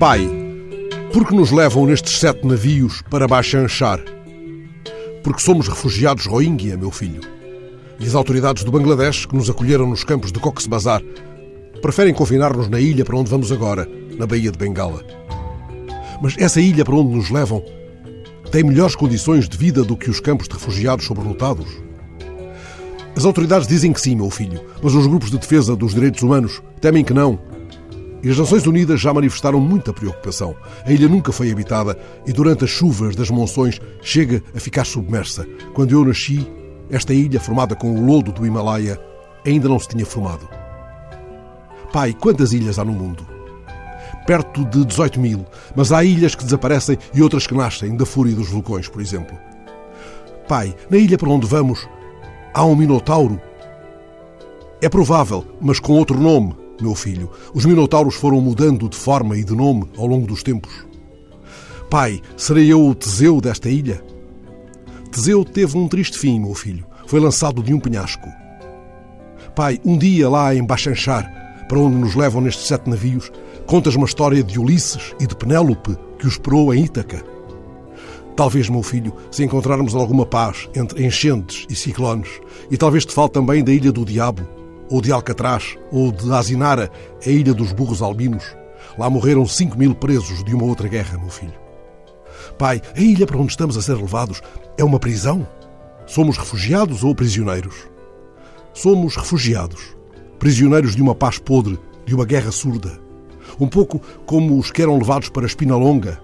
Pai, por que nos levam nestes sete navios para Bachanchar? Porque somos refugiados Rohingya, meu filho. E as autoridades do Bangladesh, que nos acolheram nos campos de Cox's Bazar, preferem confinar-nos na ilha para onde vamos agora, na Baía de Bengala. Mas essa ilha para onde nos levam tem melhores condições de vida do que os campos de refugiados sobrelotados? As autoridades dizem que sim, meu filho, mas os grupos de defesa dos direitos humanos temem que não. E as Nações Unidas já manifestaram muita preocupação. A ilha nunca foi habitada e durante as chuvas das monções chega a ficar submersa. Quando eu nasci, esta ilha, formada com o lodo do Himalaia, ainda não se tinha formado. Pai, quantas ilhas há no mundo? Perto de 18 mil, mas há ilhas que desaparecem e outras que nascem da fúria dos vulcões, por exemplo. Pai, na ilha para onde vamos, há um minotauro? É provável, mas com outro nome, meu filho. Os minotauros foram mudando de forma e de nome ao longo dos tempos. Pai, serei eu o Teseu desta ilha? Teseu teve um triste fim, meu filho. Foi lançado de um penhasco. Pai, um dia lá em Bachanchar, para onde nos levam nestes sete navios, contas uma história de Ulisses e de Penélope que o esperou em Ítaca. Talvez, meu filho, se encontrarmos alguma paz entre enchentes e ciclones, e talvez te fale também da Ilha do Diabo, ou de Alcatraz, ou de Azinara, a Ilha dos Burros Albinos. Lá morreram cinco mil presos de uma outra guerra, meu filho. Pai, a ilha para onde estamos a ser levados é uma prisão? Somos refugiados ou prisioneiros? Somos refugiados prisioneiros de uma paz podre, de uma guerra surda. Um pouco como os que eram levados para Espinalonga.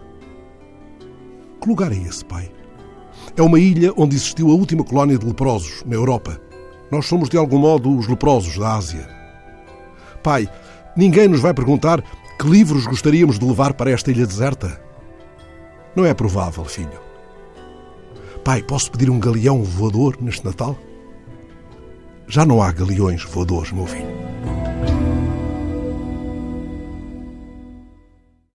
Que lugar é esse, pai? É uma ilha onde existiu a última colónia de leprosos, na Europa. Nós somos, de algum modo, os leprosos da Ásia. Pai, ninguém nos vai perguntar que livros gostaríamos de levar para esta ilha deserta? Não é provável, filho. Pai, posso pedir um galeão voador neste Natal? Já não há galeões voadores, meu filho.